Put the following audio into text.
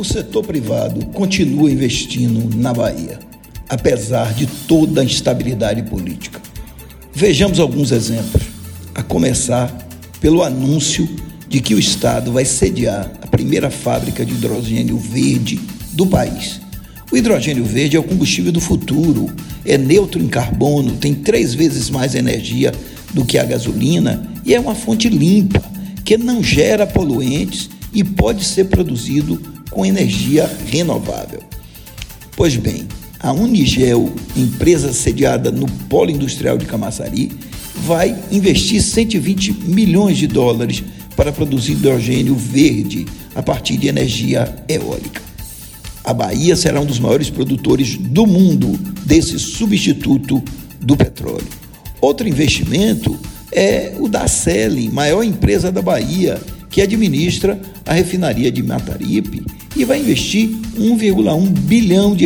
O setor privado continua investindo na Bahia, apesar de toda a instabilidade política. Vejamos alguns exemplos, a começar pelo anúncio de que o Estado vai sediar a primeira fábrica de hidrogênio verde do país. O hidrogênio verde é o combustível do futuro, é neutro em carbono, tem três vezes mais energia do que a gasolina e é uma fonte limpa, que não gera poluentes e pode ser produzido com energia renovável. Pois bem, a Unigel, empresa sediada no Polo Industrial de Camaçari, vai investir 120 milhões de dólares para produzir hidrogênio verde a partir de energia eólica. A Bahia será um dos maiores produtores do mundo desse substituto do petróleo. Outro investimento é o da Celi, maior empresa da Bahia, que administra a refinaria de Mataripe e vai investir 1,1 bilhão de